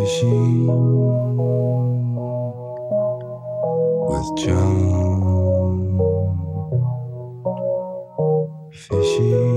Fishing with John. Fishing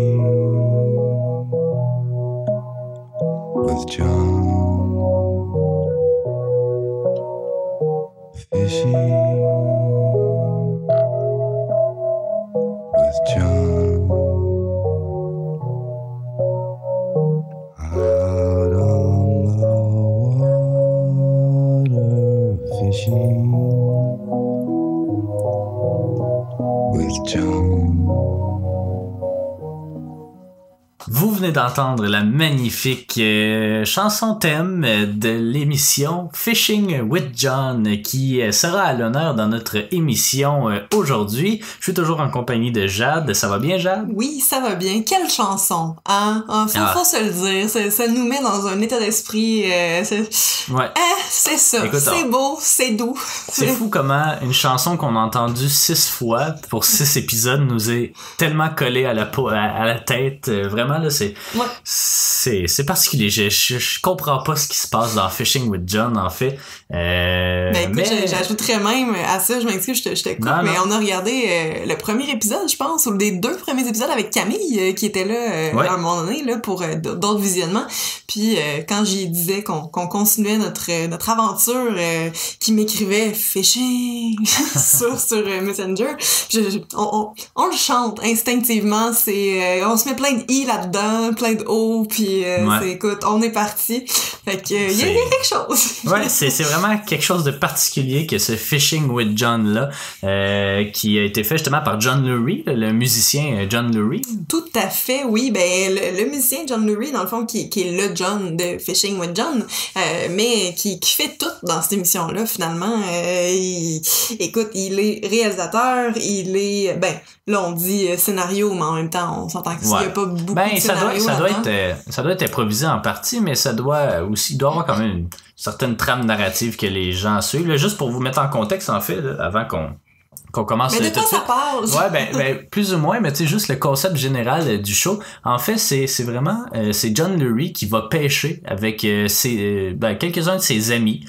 d'entendre la magnifique euh, chanson thème de l'émission Fishing with John qui euh, sera à l'honneur dans notre émission euh, aujourd'hui. Je suis toujours en compagnie de Jade. Ça va bien, Jade? Oui, ça va bien. Quelle chanson, hein? Ah, faut, Ah. faut se le dire. Ça, ça nous met dans un état d'esprit. euh, c'est Ouais. eh, c'est ça. Écoute, C'est beau, c'est doux. C'est fou comment une chanson qu'on a entendue six fois pour six épisodes nous est tellement collée à la peau, à, à la tête. Vraiment, là, c'est, Ouais. c'est, c'est particulier. Je, je, je comprends pas ce qui se passe dans Fishing with John, en fait. Euh, Ben, écoute, mais... j'ajouterais même à ça, je m'excuse, je te, je te coupe, Non, mais non. on a regardé euh, le premier épisode, je pense, ou les deux premiers épisodes avec Camille, euh, qui était là euh, Ouais. à un moment donné là, pour d'autres visionnements. Puis euh, quand j'y disais qu'on qu'on continuait notre, notre aventure, euh, qui m'écrivait fishing sur, sur Messenger, je- je- on, on, on le chante instinctivement, c'est euh, on se met plein de i là-dedans, plein de o, puis euh, Ouais. écoute, on est parti. Fait que euh, il y, a- quelque chose. Ouais, c'est, c'est vraiment quelque chose de particulier que ce Fishing with John là, euh, qui a été fait justement par John Lurie, le musicien John Lurie. Tout à fait, oui. Ben, le, le musicien John Lurie, dans le fond, qui, qui est le John de Fishing with John, euh, mais qui, qui fait tout dans cette émission-là, finalement. Il- écoute, il est réalisateur, il est... Ben, là, on dit euh, scénario, mais en même temps, on s'entend qu'il n'y Ouais. a pas beaucoup Ben, de ça doit, ça, doit être, euh, ça doit être improvisé en partie, mais ça doit aussi, il doit y avoir quand même une certaine trame narrative que les gens suivent. Là, juste pour vous mettre en contexte, en fait, là, avant qu'on qu'on commence Mais de quoi ça parle? Ouais, ben, ben, plus ou moins, mais tu sais, juste le concept général euh, du show. En fait, c'est, c'est vraiment, euh, c'est John Lurie qui va pêcher avec euh, ses, ben, quelques-uns de ses amis.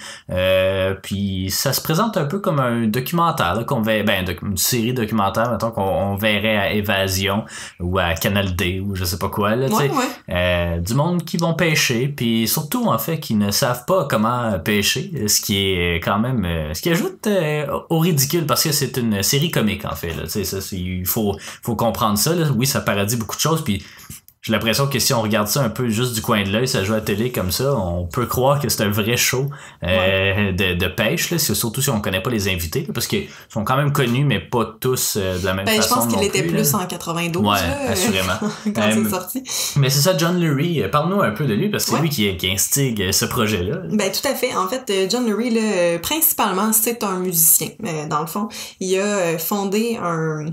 Puis ça se présente un peu comme un documentaire, qu'on verrait, ben, une série documentaire, mettons, qu'on on verrait à Évasion ou à Canal D ou je sais pas quoi, là, tu sais. Ouais, ouais. Du monde qui vont pêcher, puis surtout en fait qui ne savent pas comment pêcher, ce qui est quand même, ce qui ajoute au ridicule parce que c'est une série comique en fait. Là, ça, il faut, faut comprendre ça. Là. Oui, ça paradis beaucoup de choses, puis j'ai l'impression que si on regarde ça un peu juste du coin de l'œil, ça joue à la télé comme ça, on peut croire que c'est un vrai show euh, de, de pêche, là, surtout si on connaît pas les invités, là, parce qu'ils sont quand même connus, mais pas tous euh, de la même Ben, je façon. pense qu'il était plus, en 92, Ouais, là, euh, assurément. quand Euh, c'est sorti. Mais c'est ça, John Lurie. Parle-nous un peu de lui, parce que c'est lui qui, qui instigue ce projet-là. Ben tout à fait. En fait, John Lurie, là, principalement, c'est un musicien. Dans le fond, il a fondé un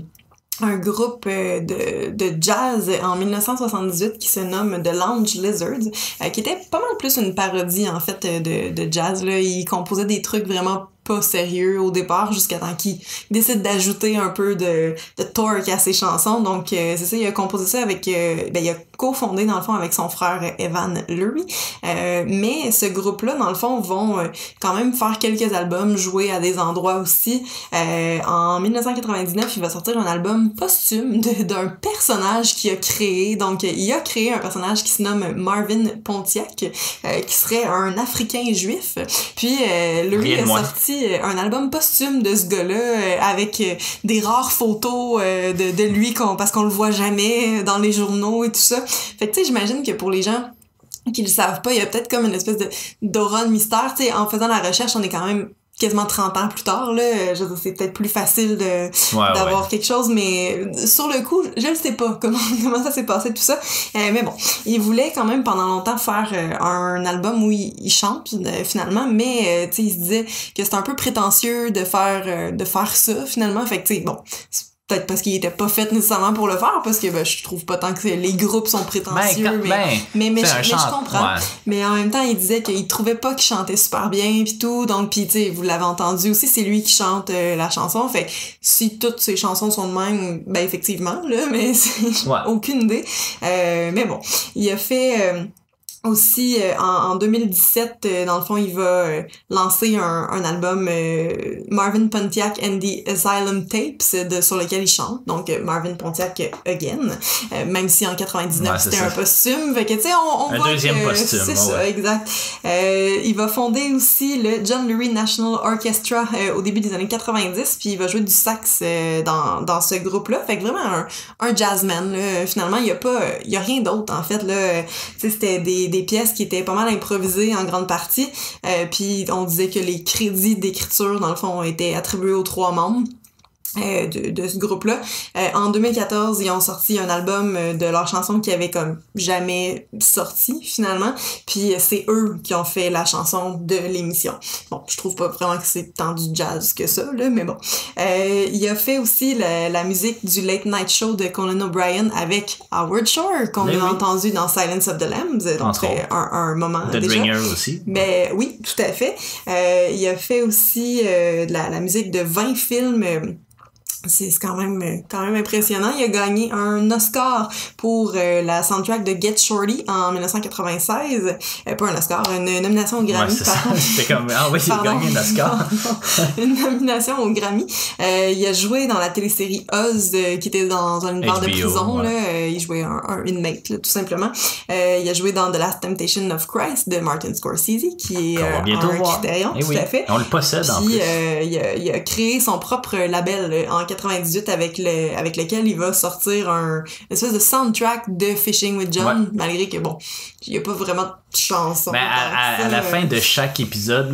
un groupe euh, de, de jazz en 1978 qui se nomme The Lounge Lizards, euh, qui était pas mal plus une parodie en fait euh, de, de jazz. Là. Il composait des trucs vraiment pas sérieux au départ jusqu'à temps qu'il décide d'ajouter un peu de, de torque à ses chansons. Donc euh, c'est ça, il a composé ça avec... euh, ben, il a cofondé dans le fond avec son frère Evan Lurie. Euh, mais ce groupe-là, dans le fond, vont euh, quand même faire quelques albums, jouer à des endroits aussi. Euh, en 1999, il va sortir un album posthume d'un personnage qu'il a créé. Donc, il a créé un personnage qui se nomme Marvin Pontiac, euh, qui serait un Africain juif. Puis, euh, de a moins. Euh, un album posthume de ce gars-là euh, avec euh, des rares photos de, de lui qu'on, parce qu'on le voit jamais dans les journaux et tout ça. Fait que, tu sais, j'imagine que pour les gens qui le savent pas, il y a peut-être comme une espèce de d'aura de mystère. Tu sais, en faisant la recherche, on est quand même quasiment 30 ans plus tard, là. Je c'est peut-être plus facile de, Ouais, d'avoir ouais. quelque chose, mais sur le coup, je ne sais pas comment, comment ça s'est passé tout ça. Euh, mais bon, il voulait quand même pendant longtemps faire euh, un album où il, il chante euh, finalement, mais euh, tu sais, il se disait que c'était un peu prétentieux de faire de faire ça finalement. Fait que tu sais, bon, c'est peut-être parce qu'il était pas fait nécessairement pour le faire, parce que ben, je trouve pas tant que les groupes sont Ben, prétentieux, quand- mais, ben, mais, mais, je, mais je comprends. ouais. Mais en même temps, il disait qu'il trouvait pas qu'il chantait super bien pis tout. Donc, pis tu sais, vous l'avez entendu aussi, c'est lui qui chante euh, la chanson. Fait que si toutes ses chansons sont de même, ben effectivement, là, mais c'est Ouais. aucune idée. Euh, mais bon, il a fait... aussi, euh, en, en 2017, euh, dans le fond, il va euh, lancer un, un album euh, Marvin Pontiac and the Asylum Tapes, de, sur lequel il chante. Donc, euh, Marvin Pontiac again. Euh, même si en 99, Ouais, c'est c'était un posthume. Fait que, tu sais, on, on Un voit deuxième que posthume, C'est ouais, ça, exact. Euh, il va fonder aussi le John Lurie National Orchestra euh, au début des années 90, puis il va jouer du sax euh, dans, dans ce groupe-là. Fait que vraiment un, un jazzman, là. Finalement, il y a pas, il y a rien d'autre, en fait, là. Tu sais, c'était des, des pièces qui étaient pas mal improvisées en grande partie. Euh, puis on disait que les crédits d'écriture, dans le fond, étaient attribués aux trois membres. Euh, de, de ce groupe-là. Euh, en 2014, ils ont sorti un album euh, de leurs chansons qui avait comme jamais sorti finalement. Puis euh, c'est eux qui ont fait la chanson de l'émission. Bon, je trouve pas vraiment que c'est tant du jazz que ça, là, mais bon. Euh, il a fait aussi la, la musique du Late Night Show de Conan O'Brien avec Howard Shore, qu'on a oui. entendu dans Silence of the Lambs. Donc c'est un, un moment The déjà. Dringer aussi. Mais oui, tout à fait. Euh, il a fait aussi euh, de la, la musique de 20 films. C'est c'est quand même quand même impressionnant. Il a gagné un Oscar pour euh, la soundtrack de Get Shorty en 1996. Euh, pas un Oscar, une nomination au Ouais, Grammy. c'est pardon. C'était comme, ah oui, il a gagné un Oscar. une nomination au Grammy. Euh, il a joué dans la télésérie Oz, euh, qui était dans un univers de prison. ouais. Là. Euh, il jouait un, un inmate, là, tout simplement. Euh, il a joué dans The Last Temptation of Christ de Martin Scorsese, qui est euh, un. Criterion, Eh tout oui, à fait. on le possède en Puis plus. euh, il, a, il a créé son propre label en 98 avec le avec lequel il va sortir un une espèce de soundtrack de Fishing with John, malgré que bon, il y a pas vraiment de chanson. Ben, à, à- à la fin de chaque épisode,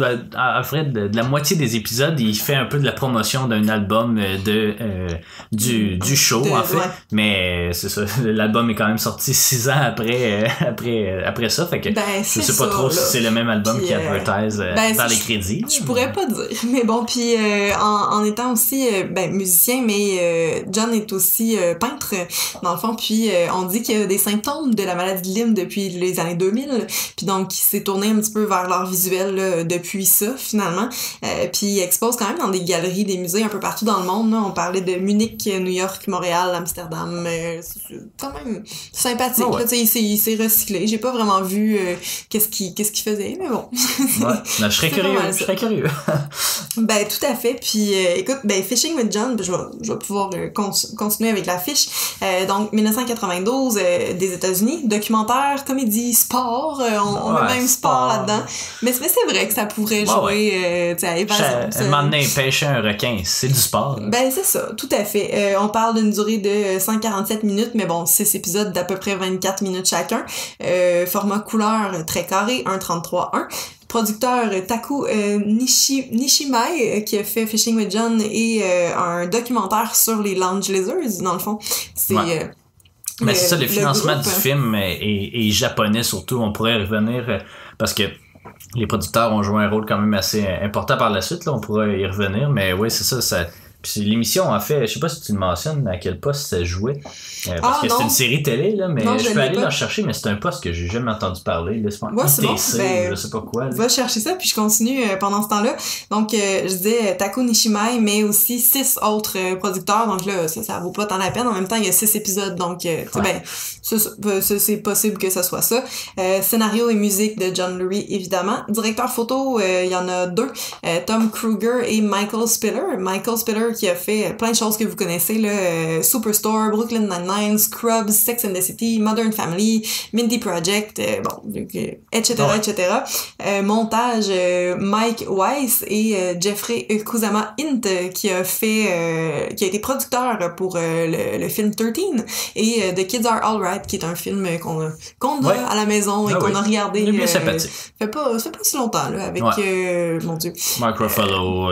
fait, de, de la moitié des épisodes, il fait un peu de la promotion d'un album euh, de euh, du, du show, De- en fait. ouais. Mais c'est ça, l'album est quand même sorti six ans après, euh, après, euh, après ça. Fait que Ben, je sais pas ça, trop si c'est le même album qui euh, advertise euh, ben, dans les crédits. Je pourrais pas dire. Mais bon, puis euh, en, en étant aussi euh, ben, musicien, mais euh, John est aussi euh, peintre, dans le fond. Puis euh, on dit qu'il y a des symptômes de la maladie de Lyme depuis les années 2000. Puis donc, il s'est tourné un petit peu vers l'art visuel là, depuis ça, finalement. Euh, puis il expose quand même dans des galeries, des musées un peu partout dans le monde. Là. On parlait de Munich, New York, Montréal, Amsterdam. Euh, c'est quand même sympathique. Ah ouais. là, il s'est- recyclé. J'ai pas vraiment vu euh, qu'est-ce qu'il qu'est-ce qu'il faisait, mais bon. Ouais. Ben, je serais curieux. Je serais curieux. Ben tout à fait. Puis euh, écoute, ben Fishing with John, ben, je vais, je vais pouvoir euh, con- continuer avec la fiche. Euh, donc 1992 euh, des États-Unis, documentaire, comédie, sport. Euh, on, on Ouais, met même sport, là-dedans. Mais, mais c'est vrai que ça pourrait Ouais, jouer euh, tu sais, à évasion. Ça. un pêcher un requin, c'est du sport. Ben c'est ça, tout à fait. Euh, on parle d'une durée de 147 minutes, mais bon, 6 épisodes d'à peu près 24 minutes chacun. Euh, format couleur euh, très carré, 1.33.1. Producteur euh, Taku euh, Nishi, Nishimai, euh, qui a fait Fishing with John, et euh, un documentaire sur les Lounge Lizards, dans le fond. C'est... Ouais. Mais c'est ça, le le financement groupe, du hein. film est, japonais surtout. On pourrait y revenir euh, parce que les producteurs ont joué un rôle quand même assez important par la suite. Là, on pourrait y revenir. Mais oui, c'est ça. ça puis l'émission, en fait, je sais pas si tu le mentionnes à quel poste ça jouait. Euh, parce Ah, que c'est une série télé, là, mais Non, je je peux aller pas. la chercher, mais c'est un poste que j'ai jamais entendu parler. Là, c'est pas Ouais, bon. Ben, je sais pas quoi. là. Va chercher ça, puis je continue euh, pendant ce temps-là. Donc, euh, je disais Taku Nishimai, mais aussi six autres producteurs. Donc là, ça, ça vaut pas tant la peine. En même temps, il y a six épisodes, donc euh, Ouais. ben, c'est possible que ça soit ça. Scénario et musique de John Lurie, évidemment. Directeur photo, il y en a deux. Tom Kruger et Michael Spiller. Michael Spiller qui a fait euh, plein de choses que vous connaissez, là. euh, Superstore, Brooklyn Nine-Nine, Scrubs, Sex and the City, Modern Family, Mindy Project, euh, bon, etc., etc. Euh, montage, euh, Mike Weiss et Jeffrey Kusama Int euh, qui a fait, qui a été producteur pour le, le film 13 et The Kids Are Alright qui est un film qu'on a, qu'on a Ouais. à la maison et Ah qu'on oui. a regardé. Il est bien sympathique. fait pas, ça fait pas si longtemps là avec, Ouais. mon dieu, Mark Ruffalo,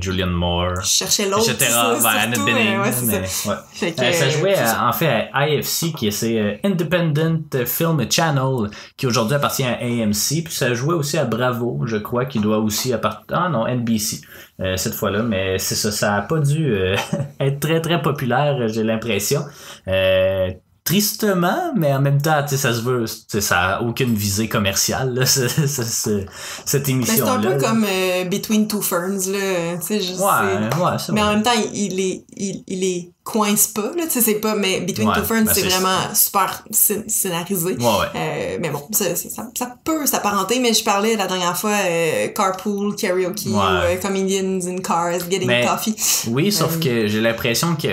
Julian Moore, je cherchais l'autre. Etc. ça, Ben, Annette surtout, Bening. euh, ouais, c'est mais, ça. ouais. Fait que, Euh, ça euh, jouait à- ça. en fait à IFC qui est c'est euh, Independent Film Channel qui aujourd'hui appartient à AMC puis ça jouait aussi à Bravo je crois qui doit aussi appartenir ah non NBC euh, cette fois-là mais c'est ça ça a pas dû euh, être très très populaire j'ai l'impression euh, tristement mais en même temps tu sais ça se veut ça a aucune visée commerciale là, ce- ce- ce- cette émission c'est un là peu comme euh, Between Two Ferns là, tu sais, je sais. ouais ouais Mais en même temps, il, il est, il, il est coince pas, là, tu sais, c'est pas, mais Between Ouais, Two Ferns, ben c'est vraiment super scén- scénarisé. Ouais, ouais. Euh, mais bon, ça, ça, peut s'apparenter, mais je parlais la dernière fois euh, carpool, karaoke, ou euh, comedians in cars, getting Mais- coffee. Oui, sauf Euh, que j'ai l'impression que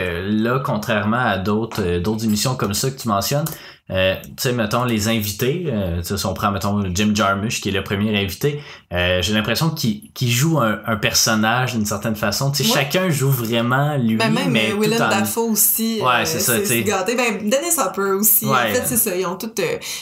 là, contrairement à d'autres d'autres émissions comme ça que tu mentionnes, euh, tu sais, mettons, les invités, euh, si on prend, mettons, Jim Jarmusch, qui est le premier invité, euh, j'ai l'impression qu'il joue un, un personnage d'une certaine façon. Tu sais, Ouais. chacun joue vraiment lui, Ben, même mais tout Willem en... Dafoe aussi. Ouais, euh, c'est ça, tu sais. Ben, Dennis Hopper aussi. Ouais. En fait, c'est ça. Ils ont toutes,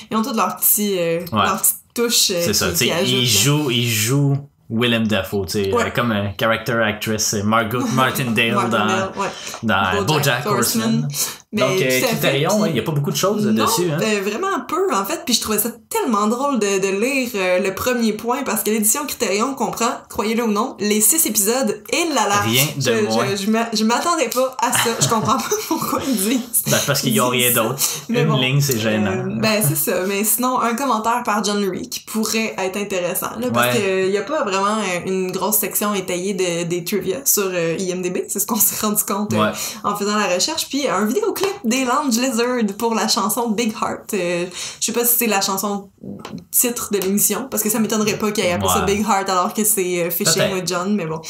ils ont toutes leurs petits, Ouais. leurs petites touches. C'est ça, tu sais, qui ajoutent, il là. joue, il joue Willem Dafoe, tu sais, Ouais. euh, comme un character actress, Margot Martindale dans, Martindale, ouais. dans BoJack Horseman. Mais Donc, euh, ouais, il y a pas beaucoup de choses non, dessus. Hein. euh, vraiment peu en fait, puis je trouvais ça tellement drôle de, de lire euh, le premier point parce que l'édition Criterion comprend, croyez-le ou non, les six épisodes et là là. Rien de je, moins. Je, je m'a- je m'attendais pas à ça, je comprends pas pourquoi ils disent. Ben, parce qu'ils ont rien d'autre. Une bon, ligne, c'est gênant. Euh, ben c'est ça, mais sinon un commentaire par John Lurie qui pourrait être intéressant là, parce Ouais. que y a pas vraiment euh, une grosse section étayée de, des trivia sur IMDb, c'est ce qu'on s'est rendu compte Ouais. en faisant la recherche, puis un vidéoclip des Lounge Lizard pour la chanson Big Heart. Euh, je sais pas si c'est la chanson titre de l'émission parce que ça m'étonnerait pas qu'il ait appelé ça. Big Heart alors que c'est euh, Fishing with John, mais bon.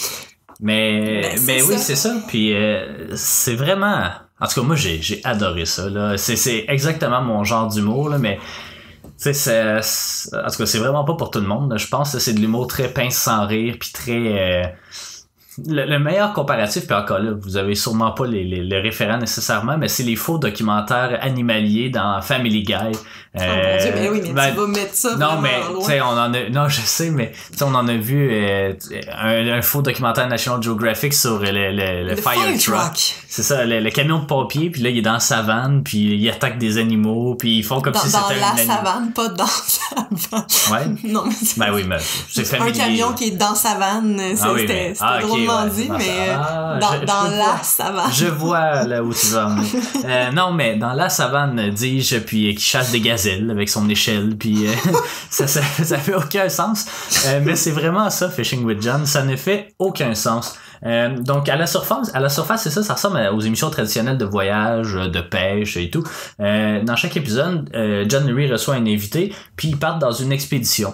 Mais, Ben, mais oui, c'est ça. Puis euh, c'est vraiment. En tout cas, moi, j'ai, j'ai adoré ça. Là. C'est, c'est exactement mon genre d'humour, là, mais. En tout cas, c'est vraiment pas pour tout le monde. Je pense que c'est de l'humour très pince sans rire, puis très. euh, le, le meilleur comparatif, puis encore là, vous avez sûrement pas les, les, les référents nécessairement, mais c'est les faux documentaires animaliers dans Family Guy. Oh mon dieu, mais oui, mais ben, tu vas mettre ça non, mais, tu sais, on en a, non, je sais, mais, tu sais, on en a vu, euh, un, un faux documentaire National Geographic sur le, le, le, fire, fire truck. truck. C'est ça, le, camion de pompier, puis là, il est dans la savane, puis il attaque des animaux, puis ils font comme Dans, si dans c'était la un animal. savane, pas dans la savane. Ouais. Non, mais c'est Ben oui, mais c'est un camion qui est dans savane, c'est- Ah oui, mais- ah, drôlement ouais, dit, mais euh, ah, dans, je- je dans la voir. savane. Je vois là où tu vas. Euh, non, mais dans la savane, dis-je, puis euh, qui chasse des gazelles avec son échelle, puis euh, ça, ça, ça fait aucun sens. Euh, mais c'est vraiment ça, Fishing with John. Ça ne fait aucun sens. Euh, donc à la surface, à la surface, c'est ça, ça ressemble aux émissions traditionnelles de voyage, de pêche et tout. Euh, dans chaque épisode, euh, John Lurie reçoit un invité, puis ils partent dans une expédition.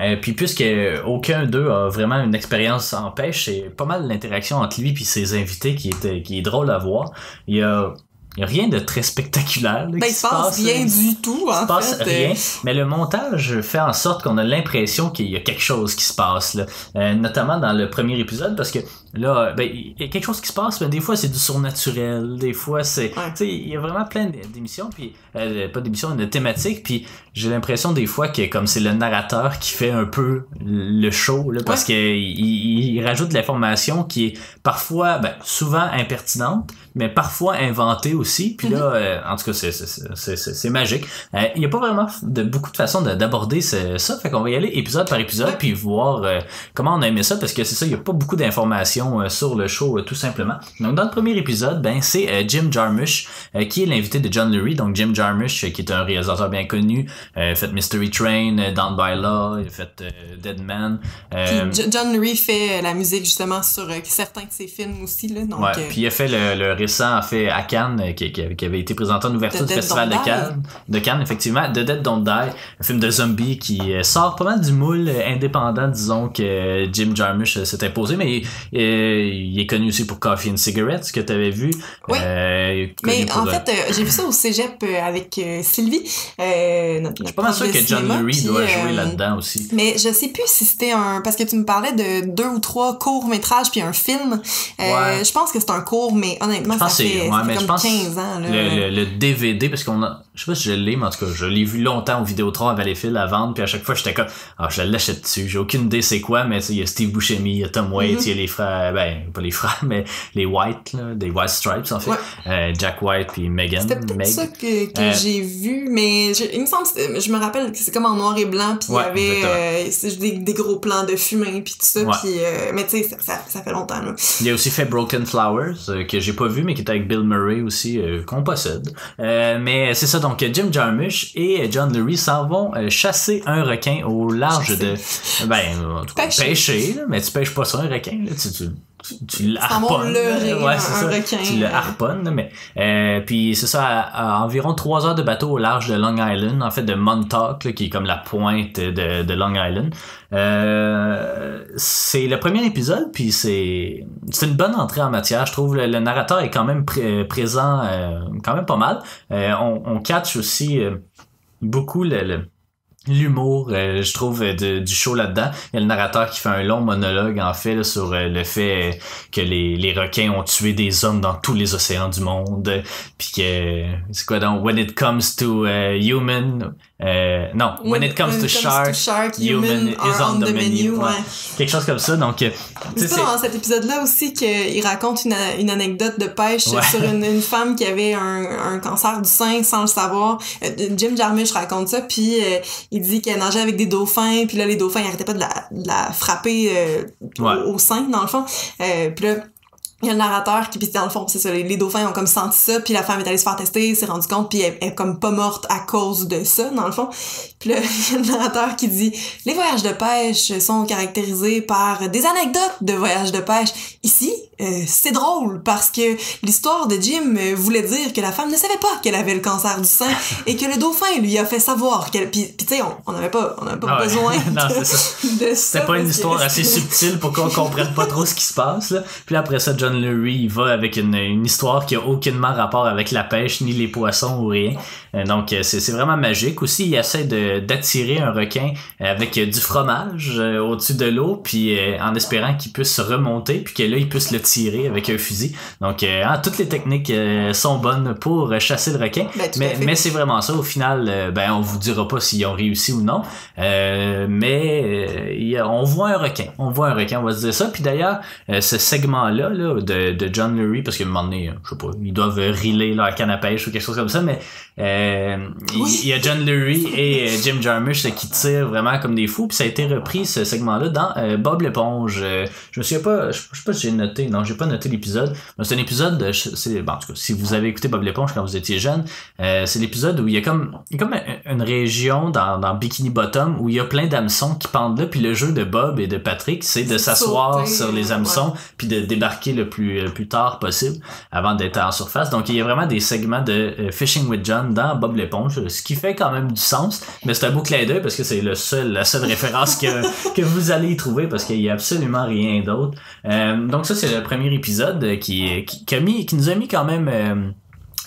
Euh, euh, puis puisque aucun d'eux a vraiment une expérience en pêche, c'est pas mal l'interaction entre lui et ses invités qui est, qui est drôle à voir. Il y a, il y a rien de très spectaculaire. là, Ben, qui il se passe rien Il du tout, en se passe fait. euh, rien, mais le montage fait en sorte qu'on a l'impression qu'il y a quelque chose qui se passe, là. Euh, notamment dans le premier épisode, parce que là, ben, il y a quelque chose qui se passe, mais des fois c'est du surnaturel, des fois c'est, Ouais. tu sais, il y a vraiment plein d'émissions, puis euh, pas d'émissions, de thématiques, puis j'ai l'impression des fois que comme c'est le narrateur qui fait un peu le show, là, parce que il, il rajoute de l'information qui est parfois, ben, souvent impertinente, mais parfois inventée aussi. Puis là, euh, en tout cas, c'est c'est- c'est- c'est c'est magique. Euh, Il n'y a pas vraiment de beaucoup de façons de- d'aborder ça, fait qu'on va y aller épisode par épisode, Ouais. puis voir euh, comment on a aimé ça, parce que c'est ça, il n'y a pas beaucoup d'informations euh, sur le show, euh, tout simplement. Donc dans le premier épisode, ben c'est euh, Jim Jarmusch qui est l'invité de John Lurie. Donc Jim Jarmusch, qui est un réalisateur bien connu, euh, fait Mystery Train, Down by Law, il a fait euh, Dead Man. euh, Puis John Lurie fait la musique justement sur certains de ses films aussi, là. Donc, ouais, puis il a fait le, le récent, a fait à Cannes, qui, avait été présenté en ouverture The du Dead Festival de. Cannes, de Cannes, effectivement, The Dead Don't Die, un film de zombie qui sort pas mal du moule indépendant, disons, que Jim Jarmusch s'est imposé, mais il est connu aussi pour Coffee and Cigarettes, que tu avais vu. Oui. Euh, Mais en fait, euh, j'ai vu ça au cégep euh, avec Sylvie. Notre, je suis pas mal sûr que John Lurie doit jouer là-dedans aussi. Mais je sais plus si c'était un parce que tu me parlais de deux ou trois courts métrages puis un film. Ouais. Je pense que c'est un court, mais honnêtement Je ça pense que fait, ouais, mais je comme pense 15 ans. Là. Le, le, le DVD, parce qu'on a. Je sais pas si je l'ai, mais en tout cas, je l'ai vu longtemps au Vidéotron à Valleyfield à vendre, puis à chaque fois, j'étais comme, ah, je l'achète dessus. J'ai aucune idée c'est quoi, mais tu sais, il y a Steve Buscemi, il y a Tom Waits, Mhm. il y a les frères, ben, pas les frères, mais les White, là, des White Stripes, en fait. Ouais. Euh, Jack White puis Megan. C'était peut-être Meg. ça que, que Euh, j'ai vu, mais il me semble, je me rappelle que c'est comme en noir et blanc, puis il y avait euh, des, des gros plans de fumée, puis tout ça, Ouais. puis euh, mais tu sais, ça, ça, ça fait longtemps là. Il a aussi fait Broken Flowers, euh, que j'ai pas vu, mais qui est avec Bill Murray aussi, qu'on possède. Euh, mais c'est ça, donc Jim Jarmusch et John Lurie s'en vont euh, chasser un requin au large de... Ben, en tout cas, Pêcher. pêcher, là, mais tu pêches pas ça, un requin. Là, tu, tu, tu, tu le C'est un mot harponnes. leurré, Ouais, c'est requin, Tu le harponnes, mais euh, puis c'est ça, à, à environ trois heures de bateau au large de Long Island, en fait de Montauk, là, qui est comme la pointe de, de Long Island. Euh, c'est le premier épisode, puis c'est c'est une bonne entrée en matière. Je trouve le, le narrateur est quand même pré- présent, euh, quand même pas mal. Euh, on, on catch aussi euh, beaucoup le, le- l'humour, euh, je trouve, euh, de- du show là-dedans. Il y a le narrateur qui fait un long monologue, en fait, sur euh, le fait que les, requins ont tué des hommes dans tous les océans du monde. Puis que, c'est quoi donc, when it comes to euh, human, euh, non, when, it comes to shark, human is on the menu, ouais. quelque chose comme ça. Donc, euh, C'est pas dans cet épisode-là aussi qu'il raconte une, une anecdote de pêche Ouais. sur une, une femme qui avait un, un cancer du sein sans le savoir. Euh, Jim Jarmusch raconte ça, puis euh, il dit qu'elle nageait avec des dauphins, puis là, les dauphins, ils arrêtaient pas de la, de la frapper euh, Ouais. au, au sein, dans le fond. Puis là, il y a le narrateur qui, puis dans le fond, c'est ça, les, dauphins ont comme senti ça, puis la femme est allée se faire tester, s'est rendu compte, puis elle, est comme pas morte à cause de ça, dans le fond. Puis il y a le narrateur qui dit « Les voyages de pêche sont caractérisés par des anecdotes de voyages de pêche. Ici, euh, c'est drôle, parce que l'histoire de Jim euh, voulait dire que la femme ne savait pas qu'elle avait le cancer du sein, et que le dauphin lui a fait savoir qu'elle... Puis, puis tu sais, on n'avait pas, on avait pas Ah ouais. besoin Non, de, c'est ça. C'était pas une histoire assez subtile pour qu'on comprenne pas trop ce qui se passe. Là. Puis après ça, John Lurie il va avec une, une histoire qui a aucunement rapport avec la pêche, ni les poissons ou rien. Euh, donc c'est c'est vraiment magique. Aussi, il essaie de- d'attirer un requin avec du fromage au-dessus de l'eau, puis en espérant qu'il puisse se remonter, puis que là, il puisse le tirer avec un fusil. Donc euh, hein, toutes les techniques euh, sont bonnes pour chasser le requin. Ben, Mais, c'est vraiment ça. Au final, euh, ben on vous dira pas s'ils ont réussi ou non. Mais a- on voit un requin. On voit un requin, on va se dire ça. Puis d'ailleurs, ce segment-là là, de, de John Lurie, parce qu'à un moment donné, je sais pas, ils doivent reeler leur canne à pêche ou quelque chose comme ça, mais euh, il- Oui. il y a John Lurie et Jim Jarmusch qui tirent vraiment comme des fous. Puis ça a été repris ce segment-là dans euh, Bob l'éponge. Euh, je me souviens pas, je, je sais pas si j'ai noté, non, j'ai pas noté l'épisode. Mais c'est un épisode, de, c'est, bon, en tout cas, si vous avez écouté Bob l'éponge quand vous étiez jeune, euh, c'est l'épisode où il y a comme, il y a comme un- une région dans, dans Bikini Bottom où il y a plein d'hameçons qui pendent là, puis le jeu de Bob et de Patrick, c'est de s'asseoir sur les hameçons puis de débarquer le plus, le plus tard possible avant d'être en surface. Donc il y a vraiment des segments de euh, Fishing with John dans Bob l'éponge, ce qui fait quand même du sens, mais c'est un beau clin d'œil parce que c'est le seul, la seule référence que, que vous allez y trouver parce qu'il y a absolument rien d'autre. Euh, donc ça c'est le premier épisode euh, qui, qui, qui, a mis, qui nous a mis quand même euh,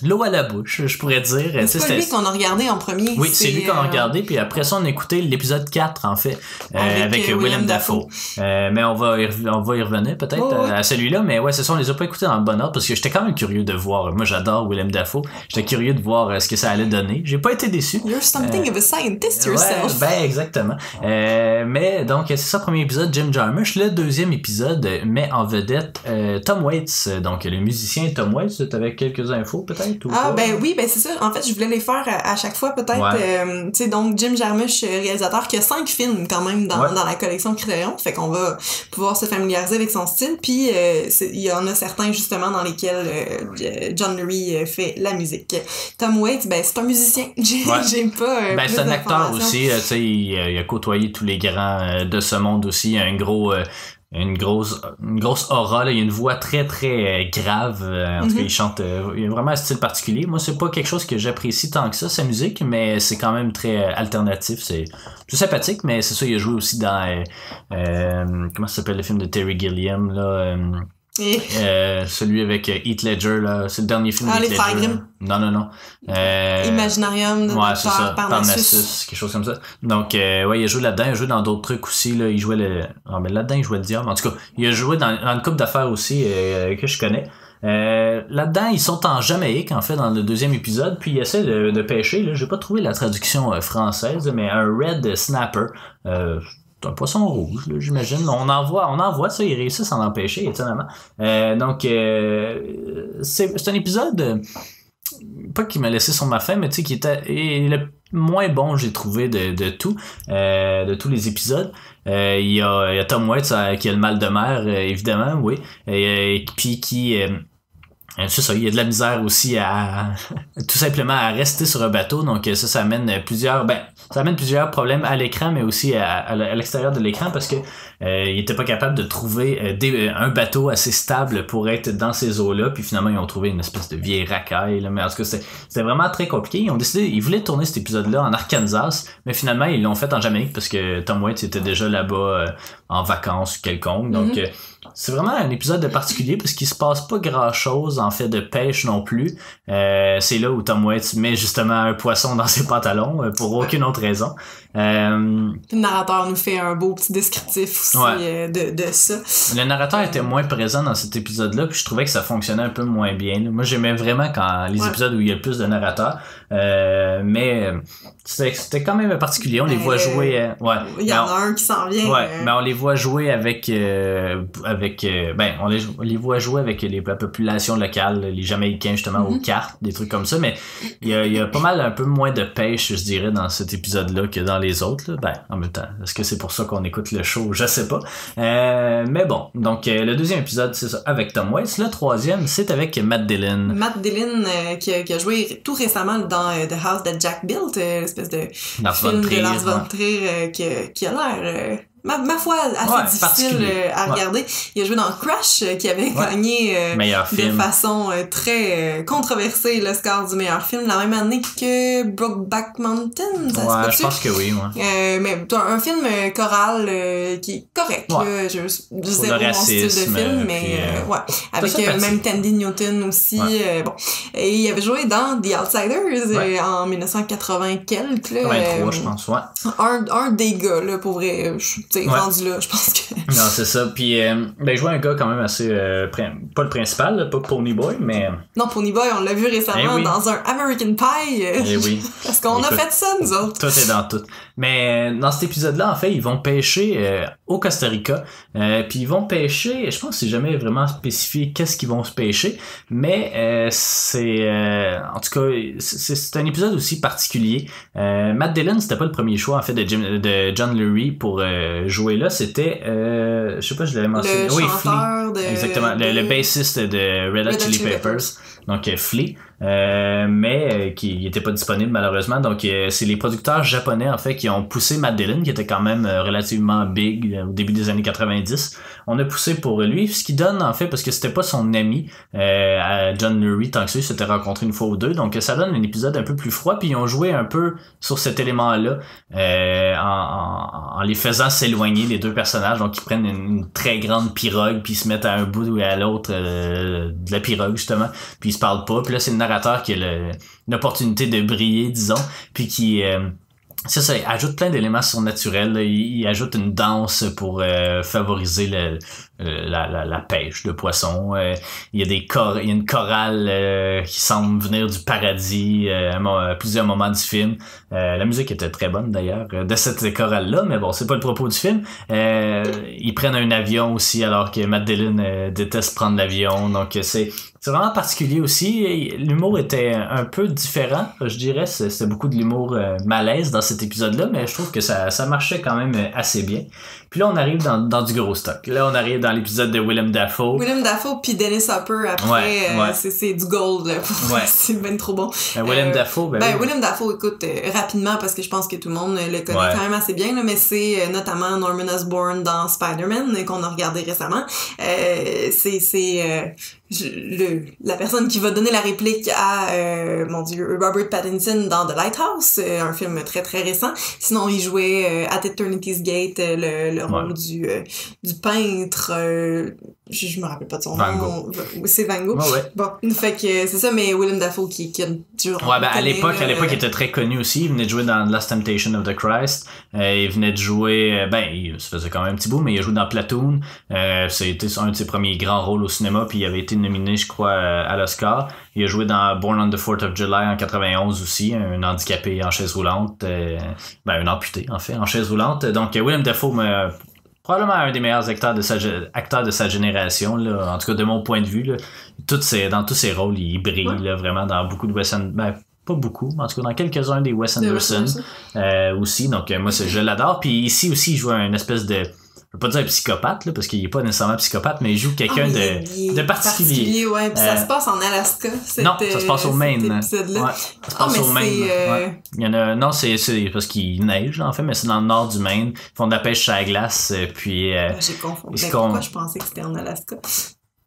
l'eau à la bouche, je pourrais dire. Tu C'est pas lui qu'on a regardé en premier. oui, c'est lui qu'on a euh, regardé, puis après ça, on a écouté l'épisode 4, en fait, euh, avec, Avec, euh, Willem Willem Dafoe. Euh, mais on va, y, on va y revenir peut-être Oh, euh, à celui-là, mais ouais, c'est ça, on les a pas écoutés dans le bon ordre, parce que j'étais quand même curieux de voir, moi j'adore Willem Dafoe, j'étais curieux de voir euh, ce que ça allait donner. J'ai pas été déçu. You're something of a scientist yourself. Ouais, ben exactement. Euh, mais donc c'est ça, premier épisode, Jim Jarmusch. Le deuxième épisode euh, met en vedette euh, Tom Waits, euh, donc le musicien Tom Waits. T'avais quelques infos peut-être ou Ah pas? ben oui, ben c'est ça. En fait, je voulais les faire à, à chaque fois peut-être. Ouais. euh, tu sais, donc Jim Jarmusch, euh, réalisateur, qui a cinq films quand même dans, Ouais. dans la collection Criterion. Fait qu'on va pouvoir se familiariser avec son style. Puis euh, il y en a certains justement dans lesquels euh, John Lurie euh, fait la musique. Tom Waits, ben c'est un musicien. J'ai Ouais. j'ai pas euh, Ben, c'est un acteur aussi, euh, tu sais, il, euh, il a côtoyé tous les grands euh, de ce monde aussi, il a un gros, euh, une grosse, une grosse aura, là. il a une voix très très euh, grave, euh, en tout cas Mhm. il chante, euh, il a vraiment un style particulier. Moi c'est pas quelque chose que j'apprécie tant que ça, sa musique, mais c'est quand même très alternatif, c'est c'est sympathique, mais c'est ça, il a joué aussi dans, euh, comment ça s'appelle le film de Terry Gilliam, là, Et- euh, celui avec euh, Heath Ledger, là, c'est le dernier film Ah, les Ledger. Grimm. Non, non, non. Euh, Imaginarium de Ouais, c'est ça. Parnassus. Quelque chose comme ça. Donc, euh, ouais, il a joué là-dedans, il a joué dans d'autres trucs aussi. Là. Il jouait le. Ah, mais là-dedans, il jouait le diable. En tout cas, il a joué dans, dans une couple d'affaires aussi euh, que je connais. Euh, là-dedans, ils sont en Jamaïque, en fait, dans le deuxième épisode, puis ils essaient de, de pêcher. Là, j'ai pas trouvé la traduction française, mais un red snapper. Un poisson rouge, j'imagine. On en voit, on ça, ils réussissent à en empêcher, étonnamment. Euh, donc, euh, c'est un épisode. euh, pas qui m'a laissé sur ma faim, mais tu sais, qui était et le moins bon, j'ai trouvé, de, de tout, de tous les épisodes. Il y, y a Tom Waits qui a le mal de mer, évidemment, oui. Et, puis qui, c'est ça, il y a de la misère aussi à tout simplement à rester sur un bateau, donc euh, ça, ça amène plusieurs, ben, ça amène plusieurs problèmes à l'écran, mais aussi à, à l'extérieur de l'écran parce que euh, il était pas capable de trouver euh, des- un bateau assez stable pour être dans ces eaux-là, puis finalement ils ont trouvé une espèce de vieille racaille, là, mais en tout cas c'était vraiment très compliqué. Ils ont décidé, ils voulaient tourner cet épisode-là en Arkansas, mais finalement ils l'ont fait en Jamaïque parce que Tom Waits était déjà là-bas euh, en vacances quelconques, donc Mhm. euh, c'est vraiment un épisode de particulier parce qu'il se passe pas grand chose en fait de pêche non plus. Euh, c'est là où Tom Waits met justement un poisson dans ses pantalons euh, pour aucune autre raison. Euh, Le narrateur nous fait un beau petit descriptif aussi Ouais. euh, de, de ça. le narrateur était moins présent dans cet épisode-là, puis je trouvais que ça fonctionnait un peu moins bien. Moi, j'aimais vraiment quand les Ouais. épisodes où il y a le plus de narrateurs, euh, mais c'était quand même particulier. On les Ben, voit jouer. euh, ouais. Il y en a un qui s'en vient. Ouais, mais on les voit jouer avec avec ben on les, on les voit jouer avec les, la population locale, les Jamaïcains justement aux Mhm. cartes, des trucs comme ça, mais il y a, y a pas mal un peu moins de pêche, je dirais, dans cet épisode-là que dans les autres. là. Ben, en même temps, est-ce que c'est pour ça qu'on écoute le show? Je sais pas. Euh, mais bon, donc euh, le deuxième épisode c'est ça avec Tom Waits, le troisième c'est avec Matt Dillon. Matt Dillon euh, qui, a, qui a joué tout récemment dans The House That Jack Built, l'espèce de Lars film Trier, de Lars von Trier qui, a- qui a l'air, ma, ma foi, assez Ouais, difficile euh, à Ouais. regarder. Il a joué dans Crash euh, qui avait gagné euh, de façon très controversée l'Oscar du meilleur film la même année que Brokeback Mountain. Ça Ouais, je pense que oui, ouais. Euh, mais t'as un film choral euh, qui est correct. Là, je, je zéro le mon style de film, mais ouais. Avec même Tandy Newton aussi. Euh, bon. Et il avait joué dans The Outsiders euh, en 1980 quelques. Là, 83, euh, je pense, ouais. Un, un des gars, là, pour vrai. Je sais, Ouais. rendu là, je pense que. Non, c'est ça. Puis, euh, ben, je vois un gars quand même assez. euh, pas le principal, là, pas Pony Boy, mais. Non, Pony Boy, on l'a vu récemment Eh oui. dans un American Pie. euh, Eh oui. Parce qu'on a fait ça, nous autres. Tout est dans tout. Mais euh, dans cet épisode-là, en fait, ils vont pêcher euh, au Costa Rica. Euh, puis ils vont pêcher, je pense que c'est jamais vraiment spécifié qu'est-ce qu'ils vont se pêcher. Mais euh, c'est... euh, en tout cas, c'est un épisode aussi particulier. Euh, Matt Dillon, c'était pas le premier choix, en fait, de, Jim, de John Lurie pour euh, jouer là. C'était... Euh, je sais pas, je l'avais mentionné. Le oui, Flea. chanteur de. Exactement, le, le bassiste de Red Hot Chili Peppers, donc euh, Flea, euh, mais euh, qui n'était pas disponible malheureusement. Donc c'est les producteurs japonais en fait qui ont poussé Matt Dillon, qui était quand même relativement big au début des années 90. On a poussé pour lui, ce qui donne en fait parce que c'était pas son ami John Lurie tant que ça, ils s'étaient rencontrés une fois ou deux, donc ça donne un épisode un peu plus froid. Puis ils ont joué un peu sur cet élément-là en, les faisant s'éloigner les deux personnages. Donc ils prennent une, très grande pirogue puis ils se mettent à un bout ou à l'autre de la pirogue justement. Puis se parlent pas. Puis là c'est le narrateur qui a l'opportunité de briller, disons, puis qui euh, ça, ajoute plein d'éléments surnaturels. Il, ajoute une danse pour euh, favoriser le, la, la, la pêche de poissons. Euh, il y a des cor il y a une chorale euh, qui semble venir du paradis euh, à, plusieurs moments du film. Euh, la musique était très bonne d'ailleurs euh, de cette chorale-là, mais bon, c'est pas le propos du film. Euh, ils prennent un avion aussi alors que euh, déteste prendre l'avion. Donc euh, c'est vraiment particulier aussi. L'humour était un peu différent, je dirais. C'était beaucoup de l'humour euh, malaise dans cet épisode-là, mais je trouve que ça, ça marchait quand même euh, assez bien. Puis là, on arrive dans, dans du gros stock. Là, on arrive dans l'épisode de Willem Dafoe. William Dafoe puis Dennis Hopper après Ouais, euh, ouais. c'est c'est du gold Ouais. c'est ben trop bon Euh, Willem Euh, Dafoe, ben, ben oui. William Dafoe écoute euh, rapidement parce que je pense que tout le monde le connaît quand même assez bien là, mais c'est notamment Norman Osborn dans Spider-Man qu'on a regardé récemment c'est le la personne qui va donner la réplique à euh, mon dieu Robert Pattinson dans The Lighthouse euh, un film très très récent sinon il jouait euh, At Eternity's Gate euh, le, le rôle Ouais. du euh, du peintre je, je me rappelle pas de son Van nom c'est Van Gogh Ouais, ouais. Bon, fait que c'est ça, mais Willem Dafoe qui, qui a toujours. Ouais, ben à l'époque, à l'époque, il était très connu aussi. Il venait de jouer dans The Last Temptation of the Christ. Il venait de jouer, ben, il se faisait quand même un petit bout, mais il a joué dans Platoon. C'était un de ses premiers grands rôles au cinéma, puis il avait été nominé, je crois, euh, à l'Oscar. Il a joué dans Born on the 4th of July en 91 aussi, un handicapé en chaise roulante, euh, ben, un amputé, en fait, en chaise roulante. Donc, euh, Willem Dafoe me probablement un des meilleurs acteurs de sa, gé- acteurs de sa génération, là, en tout cas de mon point de vue. Là. Toutes ses, dans tous ses rôles, il brille Ouais. là, vraiment dans beaucoup de Wes Anderson. Ben, pas beaucoup, mais en tout cas dans quelques-uns des Wes de Wes Anderson Anderson. euh, aussi. Donc moi, je l'adore. Puis ici aussi, il joue un espèce de je veux pas dire un psychopathe, là, parce qu'il est pas nécessairement psychopathe, mais il joue quelqu'un Ah, de, de particulier. ouais. Puis ça Euh, se passe en Alaska. Non, ça se passe au euh, Maine. Ouais, ça se Ah, passe au Maine. euh, ouais. Il y en a, non, c'est, parce qu'il neige, en fait, mais c'est dans le nord du Maine. Ils font de la pêche la glace, euh, puis, euh, Ah, J'ai confondu. Se pourquoi je pensais que c'était en Alaska?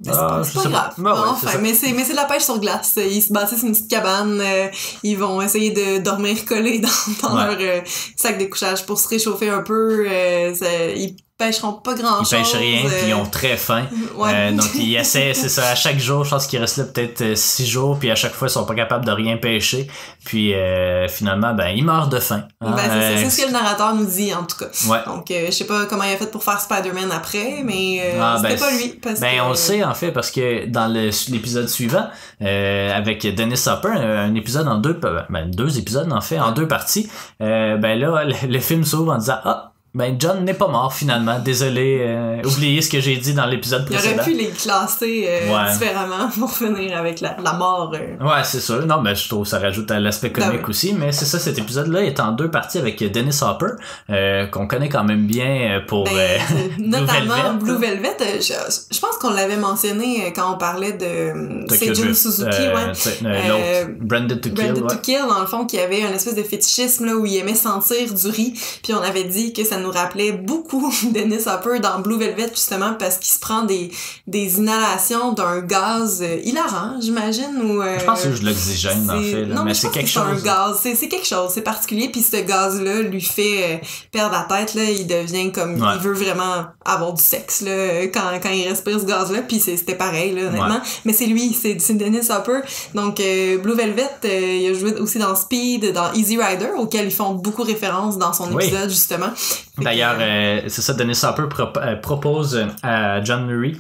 C'est Ah, pas, c'est pas grave. Ben ouais, enfin, mais c'est mais c'est de la pêche sur glace. Ils se bâtissent une petite cabane. euh, ils vont essayer de dormir collés dans, dans Ouais. leur euh, sac de couchage pour se réchauffer un peu. euh, ça- ils pêcheront pas grand ils chose. pêchent rien, puis ils ont très faim. Ouais. Euh, donc ils essaient, c'est ça, à chaque jour, je pense qu'ils restent là peut-être euh, six jours, puis à chaque fois ils sont pas capables de rien pêcher, puis euh, finalement ben ils meurent de faim. hein. Ben, c'est Euh, c'est ce que le narrateur nous dit en tout cas. ouais. Donc euh, je sais pas comment il a fait pour faire Spider-Man après, mais euh, Ah, c'était ben, pas lui. Parce Ben que, on le sait en fait parce que dans l'épisode suivant euh, avec Dennis Hopper, euh, un épisode en deux, ben deux épisodes en fait en deux parties, euh, ben là le, le film s'ouvre en disant ah ben John n'est pas mort finalement, désolé, euh, oubliez ce que j'ai dit dans l'épisode précédent. pu les classer euh, Ouais. différemment pour finir avec la, la mort. euh. Ouais, c'est sûr. Non, mais je trouve que ça rajoute à l'aspect Ben comique aussi. Mais c'est ça, cet épisode-là est en deux parties avec Dennis Hopper, qu'on connaît quand même bien pour... Ben, notamment Velvet, Blue. Velvet, je, je pense qu'on l'avait mentionné quand on parlait de Tokyo Seijun Suzuki, ouais. c'est- L'autre, Branded to Kill. Branded ouais. to Kill, dans le fond, qui avait un espèce de fétichisme là, où il aimait sentir du riz. Puis on avait dit que ça nous rappelait beaucoup Dennis Hopper dans Blue Velvet, justement, parce qu'il se prend des, des inhalations d'un gaz euh, hilarant, j'imagine. Ou, euh, Je pense que c'est de l'oxygène, en fait. là, non, mais c'est quelque que c'est un chose. gaz. C'est, quelque chose. C'est particulier. Puis ce gaz-là lui fait euh, perdre la tête. Là. Il devient comme... Ouais. Il veut vraiment avoir du sexe là, quand, quand il respire ce gaz-là. Puis c'était pareil, là, honnêtement. Mais c'est lui. C'est, c'est Dennis Hopper. Donc, euh, Blue Velvet, euh, il a joué aussi dans Speed, dans Easy Rider, auquel ils font beaucoup référence dans son Oui. épisode, justement. D'ailleurs, euh, c'est ça, Dennis Hopper euh, propose euh, à John Murray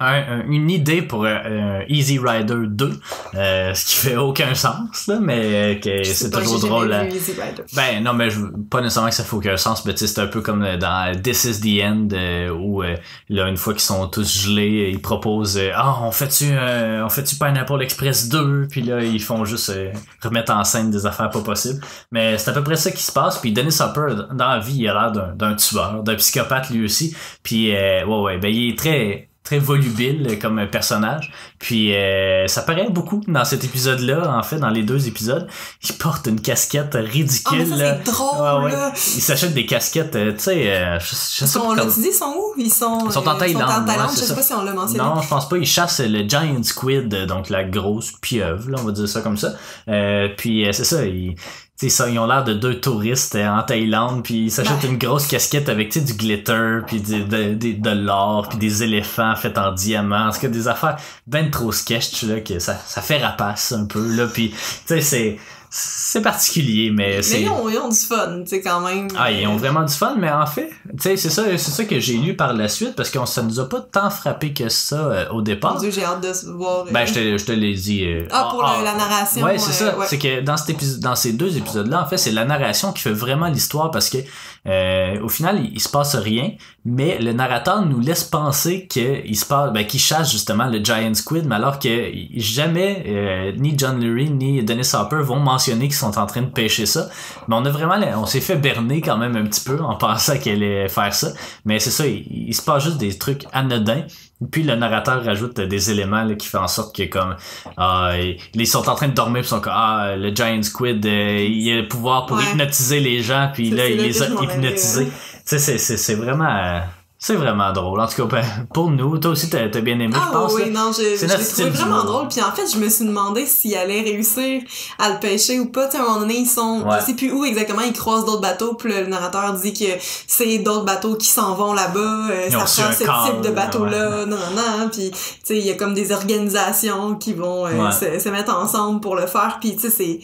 un- un- une idée pour euh, euh, Easy Rider 2, euh, ce qui fait aucun sens, là, mais euh, que c'est toujours drôle. vu Easy Rider. Ben non, mais je, pas nécessairement que ça fait aucun sens, mais tu c'est un peu comme euh, dans This is the End, euh, où euh, là, une fois qu'ils sont tous gelés, ils proposent euh, Ah, on fait-tu euh, on fait-tu Pineapple Express 2? Puis là, ils font juste euh, remettre en scène des affaires pas possibles. Mais c'est à peu près ça qui se passe. Puis Dennis Hopper, dans la vie, il a l'air d'un, d'un tueur, d'un psychopathe lui aussi. Puis euh, ouais, ouais, ben il est très très volubile comme personnage. Puis euh, ça paraît beaucoup dans cet épisode-là, en fait, dans les deux épisodes. Il porte une casquette Ah, ridicule. là. c'est drôle, Ouais, ouais. là. Ils s'achètent des casquettes, euh, tu sais, euh, je, je Ils sais sont, pas là, comme- dis, ils sont où? Ils sont, Ils sont en euh, Thaïlande, ouais, je sais ça. pas si on l'a mentionné. Non, je pense pas. Ils chassent le giant squid, donc la grosse pieuvre, là, on va dire ça comme ça. Euh, puis euh, c'est ça, ils, tu sais, ça, ils ont l'air de deux touristes euh, en Thaïlande, puis ils s'achètent Ouais. une grosse casquette avec du glitter, puis de, de, de l'or, puis des éléphants faits en diamant. En tout cas, des affaires ben trop sketch, là, que ça, ça fait rapace un peu, là. Puis, c'est c'est particulier, mais c'est... Mais ils ont, ils ont du fun, tu sais, quand même. Ah, ils ont vraiment du fun, mais en fait, tu sais, c'est ça, c'est ça que j'ai lu par la suite, parce que ça nous a pas tant frappé que ça euh, au Mon départ. Dieu, j'ai hâte de voir. euh, Ben, je te, je te l'ai dit. euh, Ah, pour la narration, Ouais, c'est euh, ça. ouais. C'est que dans, cet épisode, dans ces deux épisodes-là, en fait, c'est la narration qui fait vraiment l'histoire parce que, euh, au final, il, il se passe rien, mais le narrateur nous laisse penser qu'il se passe, ben, qu'il chasse justement le Giant Squid, mais alors que jamais euh, ni John Lurie ni Dennis Hopper vont mentionner qu'ils sont en train de pêcher ça. Mais on a vraiment, on s'est fait berner quand même un petit peu en pensant qu'elle allait faire ça. Mais c'est ça, il, il se passe juste des trucs anodins. Puis le narrateur rajoute des éléments là, qui fait en sorte que comme ah, ils sont en train de dormir puis ils sont comme ah le giant squid euh, il a le pouvoir pour Ouais. hypnotiser les gens puis là il les a hypnotisés. Tu sais c'est vraiment euh, c'est vraiment drôle. En tout cas ben, pour nous toi aussi t'as bien aimé je Ah pense. oui, non, je, C'est je l'ai trouvé vraiment drôle. Puis en fait, je me suis demandé s'il allait réussir à le pêcher ou pas. Tu sais, à un moment donné, ils sont, Ouais. je sais plus où exactement, ils croisent d'autres bateaux. Puis le narrateur dit que c'est d'autres bateaux qui s'en vont là-bas. euh, ça prend ce type de bateau-là. ouais. Non, non, non. Puis, tu sais, il y a comme des organisations qui vont euh, Ouais. se, se mettre ensemble pour le faire. Puis, tu sais, c'est...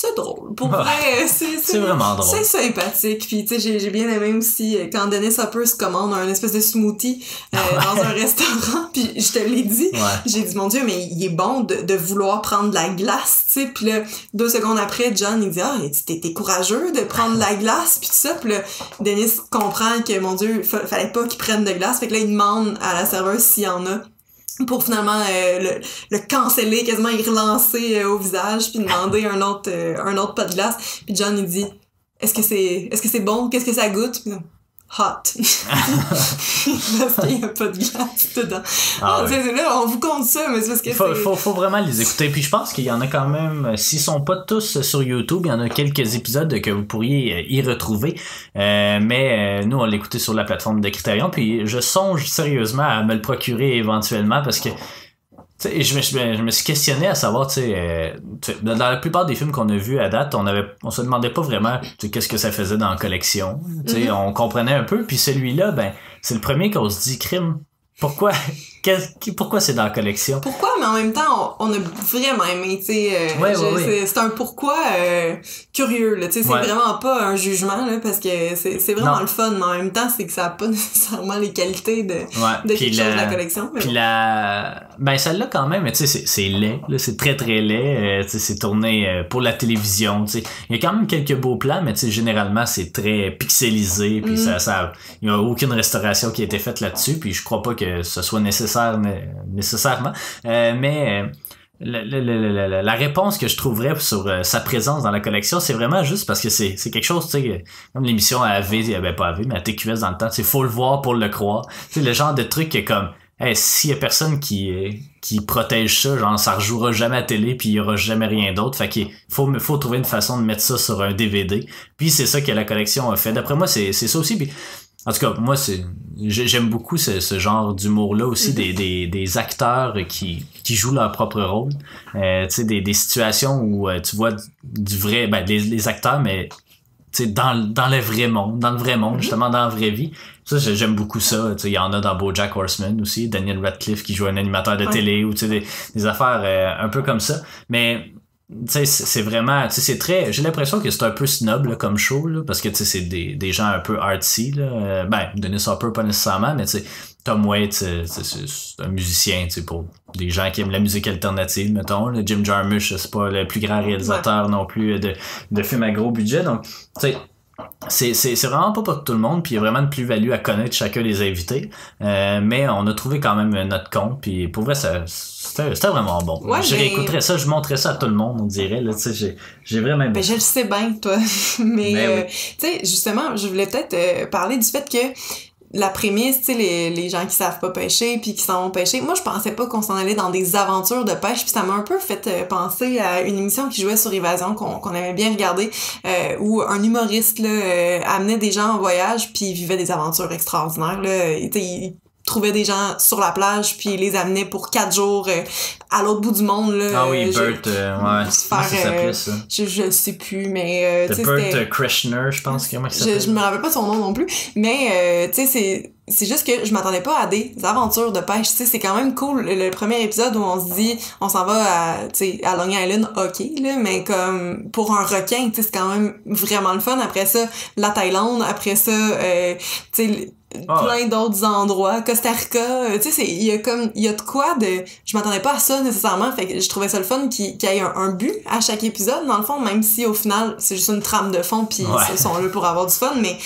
C'est drôle. Pour Ouais. vrai, c'est... C'est vraiment drôle. C'est sympathique. Puis, tu sais, j'ai, j'ai bien aimé aussi euh, quand Dennis Hopper se commande un espèce de smoothie euh, dans un restaurant. Puis, je te l'ai dit, Ouais. j'ai dit, mon Dieu, mais il est bon de, de vouloir prendre de la glace, tu sais. Puis là, deux secondes après, John, il dit, ah, t'es t'es courageux de prendre de la glace, puis tout ça. Puis là, Dennis comprend que, mon Dieu, fa- fallait pas qu'il prenne de glace. Fait que là, il demande à la serveuse s'il y en a pour finalement euh, le, le canceller, quasiment y relancer euh, au visage, puis demander un autre, euh, un autre pas de glace. Puis John, il dit, est-ce que c'est est-ce que c'est bon? Qu'est-ce que ça goûte? Hot. parce qu'il n'y a pas de glace dedans. Ah Ah, là, on vous compte ça, mais c'est parce que Faut, faut, faut vraiment les écouter. Puis je pense qu'il y en a quand même, euh, s'ils sont pas tous sur YouTube, il y en a quelques épisodes que vous pourriez euh, y retrouver. Euh, mais euh, nous, on l'écoutait sur la plateforme de Criterion. Puis je songe sérieusement à me le procurer éventuellement parce que sais, je me, je, me, je me suis questionné à savoir, tu sais, euh, dans la plupart des films qu'on a vus à date, on avait, on se demandait pas vraiment tu sais, qu'est-ce que ça faisait dans la collection. Tu sais, Mhm. on comprenait un peu. Puis celui-là, ben, c'est le premier qu'on se dit, crime. Pourquoi, qu'est- pourquoi c'est dans la collection? Pourquoi, mais en même temps, on, on a vraiment aimé, tu sais. euh, Ouais, je- ouais, ouais. c'est- un pourquoi euh, curieux, là. Tu sais, c'est vraiment pas un jugement, là, parce que c'est vraiment Non. le fun, mais en même temps, c'est que ça a pas nécessairement les qualités de, de quelque chose de la la, collection. mais puis bon. la, ben celle-là quand même, tu sais, c'est- c'est laid, là, c'est très très laid, euh, tu sais, c'est tourné euh, pour la télévision, tu sais. Il y a quand même quelques beaux plans, mais tu sais, généralement c'est très pixelisé, puis Mhm. ça, ça, il y a aucune restauration qui a été faite là-dessus, puis je crois pas que ce soit nécessaire né- nécessairement, Euh, mais la, la- la- la- réponse que je trouverais sur euh, sa présence dans la collection, c'est vraiment juste parce que c'est c'est quelque chose, tu sais, comme l'émission à AV, ben pas AV, mais à TQS dans le temps, c'est faut le voir pour le croire. Tu sais, le genre de truc qui est comme, hey, s'il y a personne qui, qui protège ça, genre, ça rejouera jamais à télé puis il y aura jamais rien d'autre. Fait qu'il faut, faut trouver une façon de mettre ça sur un DVD. Puis c'est ça que la collection a fait. D'après moi, c'est c'est ça aussi. Puis, en tout cas, moi, c'est j'ai- j'aime beaucoup ce, ce genre d'humour-là aussi, des, des, des acteurs qui, qui jouent leur propre rôle. Euh, tu sais, des, des situations où euh, tu vois du, vrai, ben, les, les acteurs, mais dans, le- dans le vrai monde, dans le vrai monde, justement, dans la vraie vie. Ça, j'ai- j'aime beaucoup ça. Il y en a dans BoJack Horseman aussi, Daniel Radcliffe qui joue un animateur de Ouais. télé ou des, des affaires euh, un peu comme ça. Mais tu sais, c'est vraiment, tu sais, c'est très, j'ai l'impression que c'est un peu snob là, comme show, là, parce que tu sais, c'est des, des gens un peu artsy, là. Euh, ben, Dennis Hopper pas nécessairement, mais Tom Waits, c'est un musicien, tu sais, pour des gens qui aiment la musique alternative, mettons. Jim Jarmusch, c'est pas le plus grand réalisateur non plus euh, de, de films à gros budget, donc, tu sais, c'est, vraiment pas pour tout le monde, puis il y a vraiment une plus-value à connaître chacun des invités. Euh, mais on a trouvé quand même notre compte, puis pour vrai, c'était, vraiment bon. Ouais, je réécouterais ça, je montrerais ça à tout le monde, on dirait. Là, tu sais, j'ai, vraiment aimé Ben, je le sais bien, toi. mais, Ben euh, tu sais, justement, je voulais peut-être euh, parler du fait que la prémisse, tu sais, les, les gens qui savent pas pêcher puis qui s'en vont pêcher, moi, je pensais pas qu'on s'en allait dans des aventures de pêche, puis ça m'a un peu fait euh, penser à une émission qui jouait sur Évasion qu'on qu'on avait bien regardé, euh, où un humoriste là, euh, amenait des gens en voyage puis vivait des aventures extraordinaires. Là. Sais, il trouvait des gens sur la plage puis les amenait pour quatre jours euh, à l'autre bout du monde. Là, Ah oui, je- Bert, euh, ouais. faire, ça s'appelait euh, ça? je, je sais plus, mais euh, Bert euh, Krishner, je pense, comment il je, s'appelle? je me rappelle pas son nom non plus, mais euh, tu sais, c'est c'est juste que je m'attendais pas à des aventures de pêche. Tu sais, c'est quand même cool. Le, le premier épisode où on se dit, on s'en va à, tu sais, à Long Island, ok, là, mais comme pour un requin, tu sais, c'est quand même vraiment le fun. Après ça, la Thaïlande, après ça, euh, tu sais, Ah plein d'autres endroits, Costa Rica, euh, tu sais, c'est- il y a comme, il y a de quoi de, je m'attendais pas à ça nécessairement, fait que je trouvais ça le fun qu'il qu'il y ait un, un but à chaque épisode, dans le fond, même si au final, c'est juste une trame de fond, puis Ouais. ils sont là pour avoir du fun, mais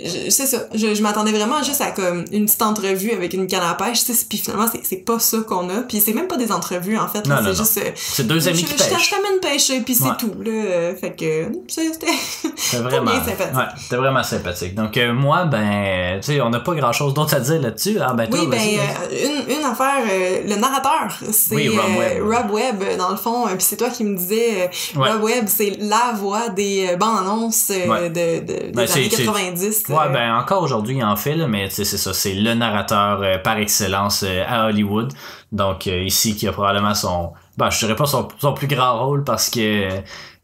c'est ça. Je, je m'attendais vraiment juste à comme une petite entrevue avec une canne à pêche, tu sais, puis finalement, c'est pas ça qu'on a. Puis c'est même pas des entrevues, en fait. C'est juste. Euh, c'est deux amis je, qui je pêchent. Je t'amène pêcher, puis c'est tout, là. Euh, fait que c'était. C'était vraiment. sympathique. Ouais, c'était vraiment sympathique. Donc, euh, moi, ben, tu sais, on n'a pas grand chose d'autre à dire là-dessus. Ah, ben, toi, oui, ben, euh, une, une, affaire, le narrateur, c'est oui, Rob, Webb. Rob Webb, dans le fond. puis c'est toi qui me disais. Rob Webb, c'est la voix des bandes annonces de, de, ben, des ben, années 90. Ouais, euh, ben encore aujourd'hui, il en fait, là, mais c'est ça, c'est le narrateur euh, par excellence euh, à Hollywood. Donc ici, qui a probablement son. Ben, je dirais pas son, son plus grand rôle parce que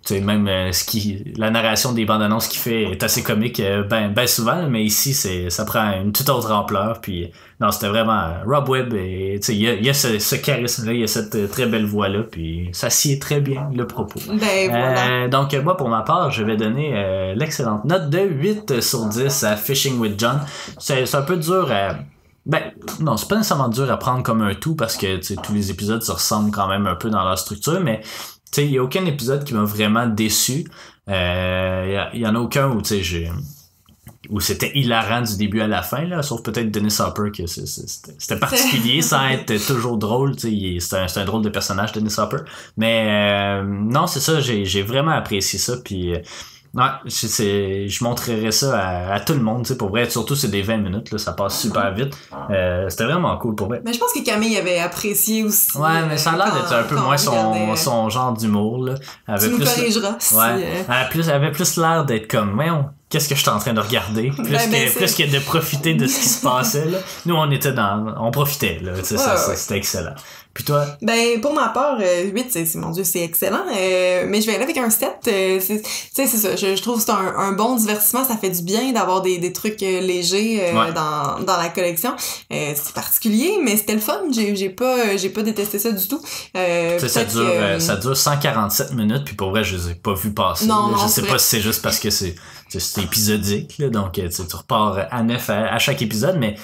sais même euh, ce qui, la narration des bandes annonces qu'il fait est assez comique, euh, ben ben souvent, mais ici c'est, ça prend une toute autre ampleur. Puis non, c'était vraiment euh, Rob Webb et tu sais, il y a, y a ce, ce charisme là, il y a cette très belle voix là, puis ça sied très bien le propos. Ben voilà. Donc, moi, pour ma part, je vais donner euh, l'excellente note de 8 sur 10 à Fishing with John. C'est c'est un peu dur à... Ben, non, c'est pas nécessairement dur à prendre comme un tout parce que tu sais, tous les épisodes se ressemblent quand même un peu dans leur structure, mais tu sais, il y a aucun épisode qui m'a vraiment déçu. Euh, Il y a- il y, en a aucun où, tu sais, j'ai où c'était hilarant du début à la fin, là, sauf peut-être Dennis Hopper, que c'était particulier sans être toujours drôle. C'est un, un drôle de personnage, Dennis Hopper. Mais euh, non, c'est ça, j'ai j'ai vraiment apprécié ça. Puis, euh, Ouais, c'est- je montrerai ça à, à tout le monde, tu sais, pour vrai. Surtout, c'est des 20 minutes, là, ça passe super vite. Euh, c'était vraiment cool pour vrai. Mais je pense que Camille avait apprécié aussi. Ouais, mais euh, ça a l'air quand- d'être un peu moins on son, son genre d'humour, là. Elle avait plus, corrigeras si, ouais, euh, elle plus, elle avait plus l'air d'être comme, voyons, qu'est-ce que je suis en train de regarder? Plus, Ben, ben, que, plus que de profiter de ce qui se passait, là. Nous, on était dans, on profitait, là. Ça, ouais. c'était excellent. Puis toi? Ben, pour ma part, euh, 8, c'est, c'est- mon Dieu, c'est excellent. euh, mais je vais aller avec un 7. euh, tu sais, c'est ça. Je, je trouve que c'est un, un bon divertissement. Ça fait du bien d'avoir des, des trucs euh, légers euh, Ouais. dans, dans la collection. Euh, c'est particulier, mais c'était le fun. J'ai, j'ai pas, j'ai pas détesté ça du tout. Euh, sais, ça dure, que, euh, ça dure 147 minutes, puis pour vrai, je les ai pas vus passer. Non, non, je sais pas si c'est juste parce que c'est, c'est épisodique, là, donc euh, tu repars à neuf à, à chaque épisode, mais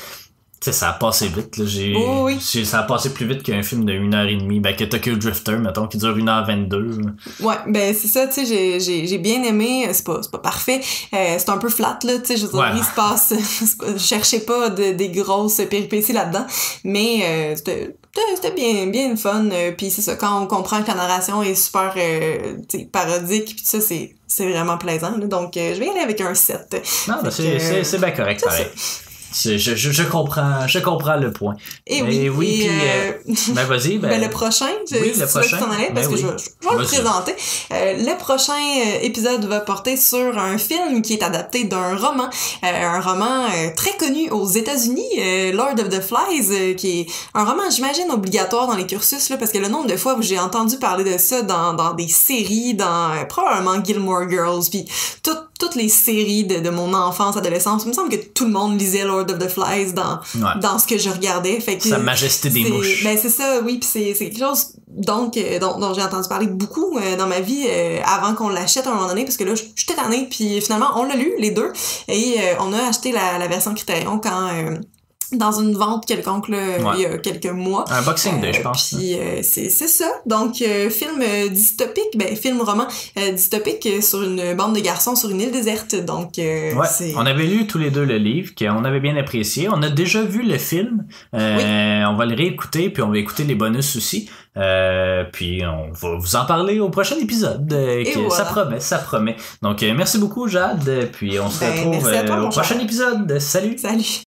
sais, ça a passé vite. Là. J'ai, oui. ça a passé plus vite qu'un film de 1h30, ben, que Tokyo Drifter, mettons, qui dure 1h22. là. Ouais, ben c'est ça, tu sais, j'ai, j'ai, j'ai bien aimé, c'est pas, c'est pas parfait, euh, c'est un peu flat, là, tu sais, je veux dire, Ouais. il se passe, c'est pas- je cherchais pas de, des grosses péripéties là-dedans, mais euh, c'était, c'était- bien, bien le fun, euh, puis c'est ça, quand on comprend que la narration est super, euh, parodique, puis ça, c'est, c'est vraiment plaisant, là, donc euh, je vais y aller avec un 7. Non, ben, c'est, c'est, c'est bien correct, pareil. C'est- Je, je, je comprends, je comprends le point. Et Eh oui, oui, et, puis, euh, Ben, vas-y, ben. Ben, le prochain, je, oui, si le tu veux que prochain. parce Ben que oui. je, vais le présenter. Euh, le prochain euh, épisode va porter sur un film qui est adapté d'un roman, euh, un roman euh, très connu aux États-Unis, euh, Lord of the Flies, euh, qui est un roman, j'imagine, obligatoire dans les cursus, là, parce que le nombre de fois où j'ai entendu parler de ça dans, dans des séries, dans euh, probablement Gilmore Girls, puis tout- toutes les séries de, de mon enfance, adolescence, il me semble que tout le monde lisait Lord of the Flies dans, Ouais. dans ce que je regardais. Fait que Sa majesté des mouches. Ben c'est ça, oui, puis c'est c'est quelque chose donc euh, dont, dont j'ai entendu parler beaucoup euh, dans ma vie euh, avant qu'on l'achète à un moment donné parce que là j'étais tannée puis finalement on l'a lu les deux et euh, on a acheté la, la version Criterion quand euh, dans une vente quelconque là, Ouais. il y a quelques mois. Un boxing day, je Euh, pense. Puis euh, c'est c'est ça. Donc euh, film euh, dystopique, ben film roman euh, dystopique sur une bande de garçons sur une île déserte. Donc euh, Ouais, on avait lu tous les deux le livre, qu'on avait bien apprécié. On a déjà vu le film. Euh, On va le réécouter, puis on va écouter les bonus aussi. Euh, puis on va vous en parler au prochain épisode. euh, Et que voilà. Ça promet, ça promet. Donc euh, merci beaucoup Jade, puis on se Ben, retrouve toi, au prochain épisode. Salut! salut.